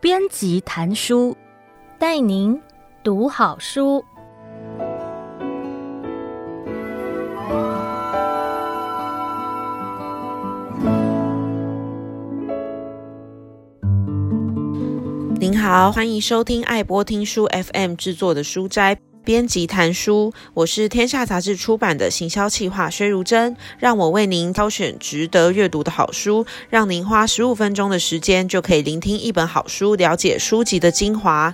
编辑谈书，带您读好书。您好，欢迎收听爱播听书 FM 制作的书斋。编辑谈书，我是天下杂志出版的行销企划薛如珍，让我为您挑选值得阅读的好书，让您花十五分钟的时间就可以聆听一本好书，了解书籍的精华。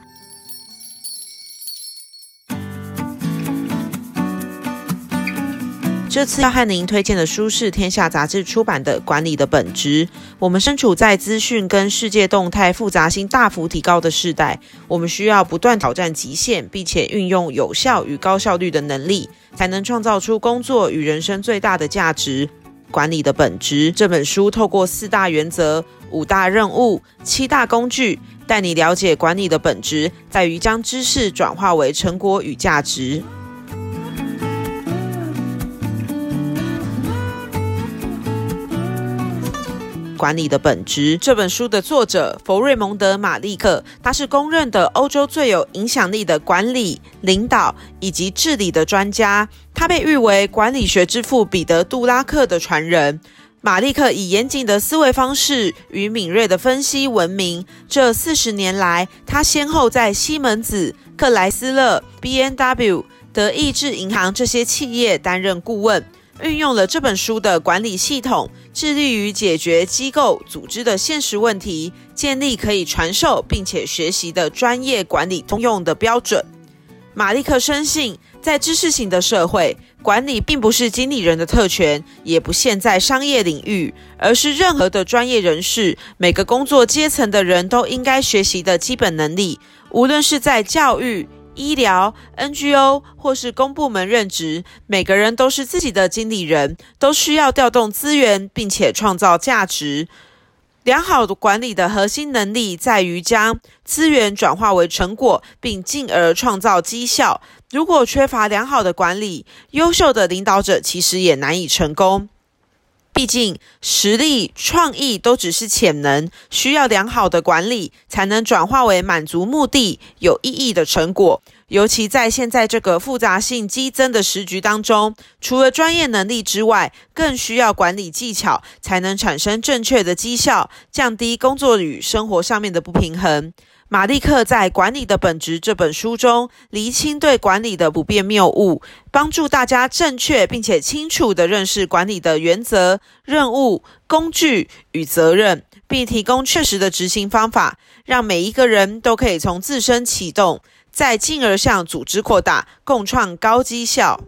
这次要和您推荐的书是天下杂志出版的《管理的本质》。我们身处在资讯跟世界动态复杂性大幅提高的时代，我们需要不断挑战极限，并且运用有效与高效率的能力，才能创造出工作与人生最大的价值。《管理的本质》这本书透过四大原则、五大任务、七大工具，带你了解管理的本质，在于将知识转化为成果与价值。管理的本质。这本书的作者弗瑞蒙德·马利克，他是公认的欧洲最有影响力的管理、领导以及治理的专家。他被誉为管理学之父彼得·杜拉克的传人。马利克以严谨的思维方式与敏锐的分析闻名。这四十年来，他先后在西门子、克莱斯勒、B N W、德意志银行这些企业担任顾问。运用了这本书的管理系统，致力于解决机构组织的现实问题，建立可以传授并且学习的专业管理通用的标准。马利克深信，在知识型的社会，管理并不是经理人的特权，也不限在商业领域，而是任何的专业人士，每个工作阶层的人都应该学习的基本能力，无论是在教育。医疗、NGO 或是公部门任职，每个人都是自己的经理人，都需要调动资源，并且创造价值。良好的管理的核心能力在于将资源转化为成果，并进而创造绩效。如果缺乏良好的管理，优秀的领导者其实也难以成功。毕竟，实力、创意都只是潜能，需要良好的管理，才能转化为满足目的、有意义的成果。尤其在现在这个复杂性激增的时局当中，除了专业能力之外，更需要管理技巧，才能产生正确的绩效，降低工作与生活上面的不平衡。马利克在《管理的本质》这本书中，厘清对管理的普遍谬误，帮助大家正确并且清楚地认识管理的原则、任务、工具与责任，并提供确实的执行方法，让每一个人都可以从自身启动，再进而向组织扩大，共创高绩效。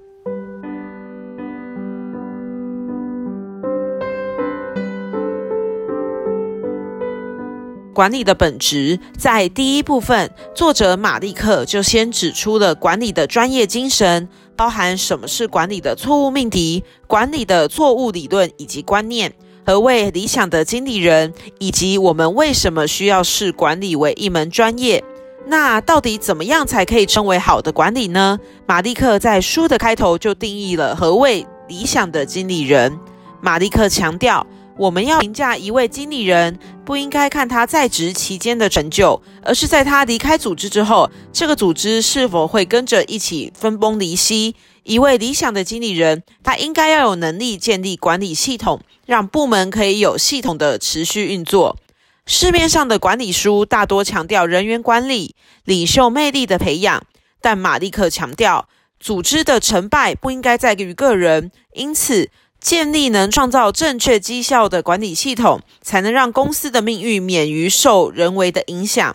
管理的本质，在第一部分，作者马利克就先指出了管理的专业精神，包含什么是管理的错误命题、管理的错误理论以及观念，何谓理想的经理人，以及我们为什么需要视管理为一门专业。那到底怎么样才可以称为好的管理呢？马利克在书的开头就定义了何谓理想的经理人。马利克强调，我们要评价一位经理人，不应该看他在职期间的成就，而是在他离开组织之后，这个组织是否会跟着一起分崩离析。一位理想的经理人，他应该要有能力建立管理系统，让部门可以有系统的持续运作。市面上的管理书大多强调人员管理、领袖魅力的培养，但马利克强调，组织的成败不应该在于个人，因此，建立能创造正确绩效的管理系统，才能让公司的命运免于受人为的影响。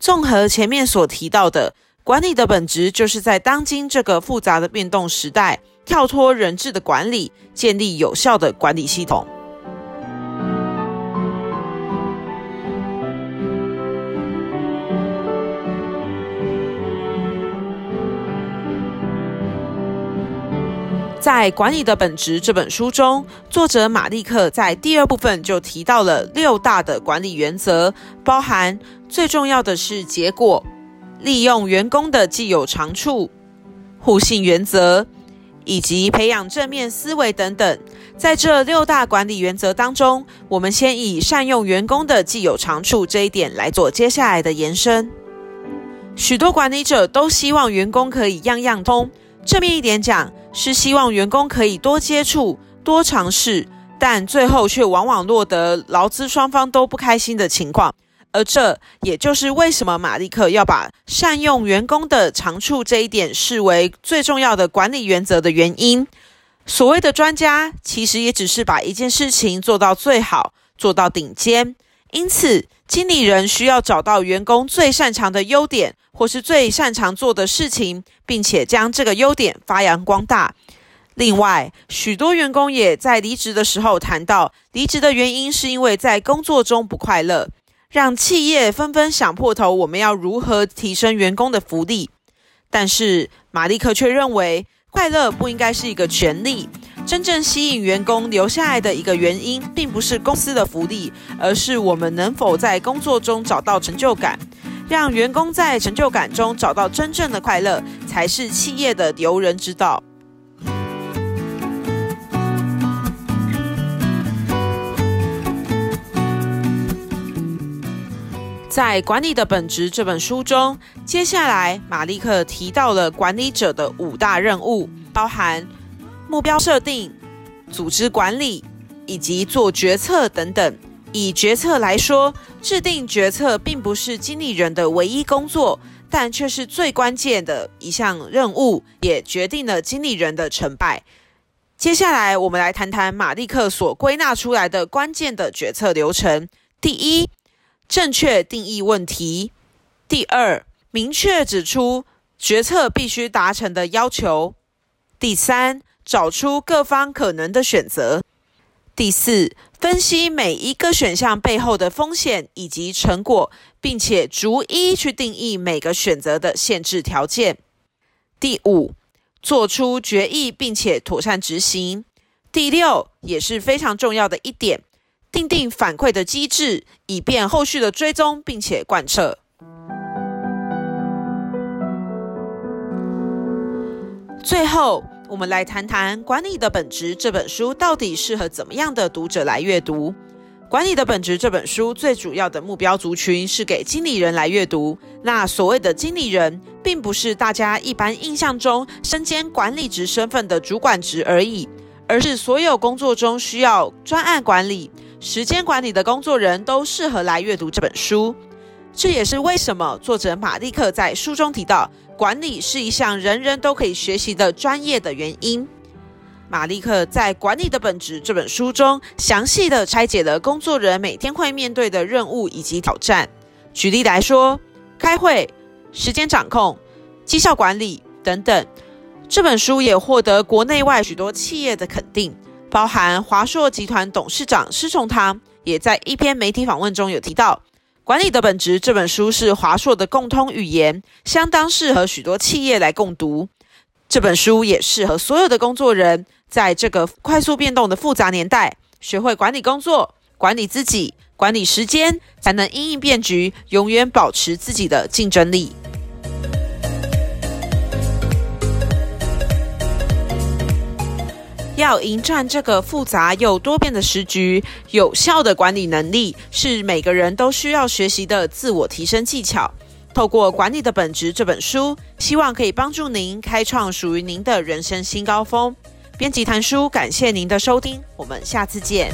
综合前面所提到的，管理的本质就是在当今这个复杂的变动时代，跳脱人治的管理，建立有效的管理系统。在《管理的本质》这本书中，作者马利克在第二部分就提到了六大的管理原则，包含最重要的是结果、利用员工的既有长处、互信原则、以及培养正面思维等等。在这六大管理原则当中，我们先以善用员工的既有长处这一点来做接下来的延伸。许多管理者都希望员工可以样样通，正面一点讲，是希望员工可以多接触、多尝试，但最后却往往落得劳资双方都不开心的情况。而这也就是为什么马利克要把善用员工的长处这一点视为最重要的管理原则的原因。所谓的专家，其实也只是把一件事情做到最好，做到顶尖。因此，经理人需要找到员工最擅长的优点，或是最擅长做的事情，并且将这个优点发扬光大。另外，许多员工也在离职的时候谈到，离职的原因是因为在工作中不快乐。让企业纷纷想破头，我们要如何提升员工的福利？但是马利克却认为，快乐不应该是一个权利。真正吸引员工留下来的一个原因，并不是公司的福利，而是我们能否在工作中找到成就感。让员工在成就感中找到真正的快乐，才是企业的留人之道。在《管理的本质》这本书中，接下来马利克提到了管理者的五大任务，包含目标设定、组织管理以及做决策等等。以决策来说，制定决策并不是经理人的唯一工作，但却是最关键的一项任务，也决定了经理人的成败。接下来，我们来谈谈马利克所归纳出来的关键的决策流程。第一，正确定义问题。第二，明确指出决策必须达成的要求。第三，找出各方可能的选择。第四，分析每一个选项背后的风险以及成果，并且逐一去定义每个选择的限制条件。第五，做出决议并且妥善执行。第六，也是非常重要的一点。订定反馈的机制，以便后续的追踪并且贯彻。最后，我们来谈谈《管理的本质》这本书到底适合怎么样的读者来阅读？《管理的本质》这本书最主要的目标族群是给经理人来阅读。那所谓的经理人，并不是大家一般印象中身兼管理职身份的主管职而已，而是所有工作中需要专案管理。时间管理的工作人都适合来阅读这本书，这也是为什么作者马利克在书中提到，管理是一项人人都可以学习的专业的原因。马利克在《管理的本质》这本书中，详细的拆解了工作人每天会面对的任务以及挑战。举例来说，开会、时间掌控、绩效管理等等。这本书也获得国内外许多企业的肯定。包含华硕集团董事长施崇棠也在一篇媒体访问中有提到，《管理的本质》这本书是华硕的共通语言，相当适合许多企业来共读。这本书也适合所有的工作人，在这个快速变动的复杂年代，学会管理工作、管理自己、管理时间，才能因应变局，永远保持自己的竞争力。要迎战这个复杂又多变的时局，有效的管理能力是每个人都需要学习的自我提升技巧。透过《管理的本质》这本书，希望可以帮助您开创属于您的人生新高峰。编辑谭书，感谢您的收听，我们下次见。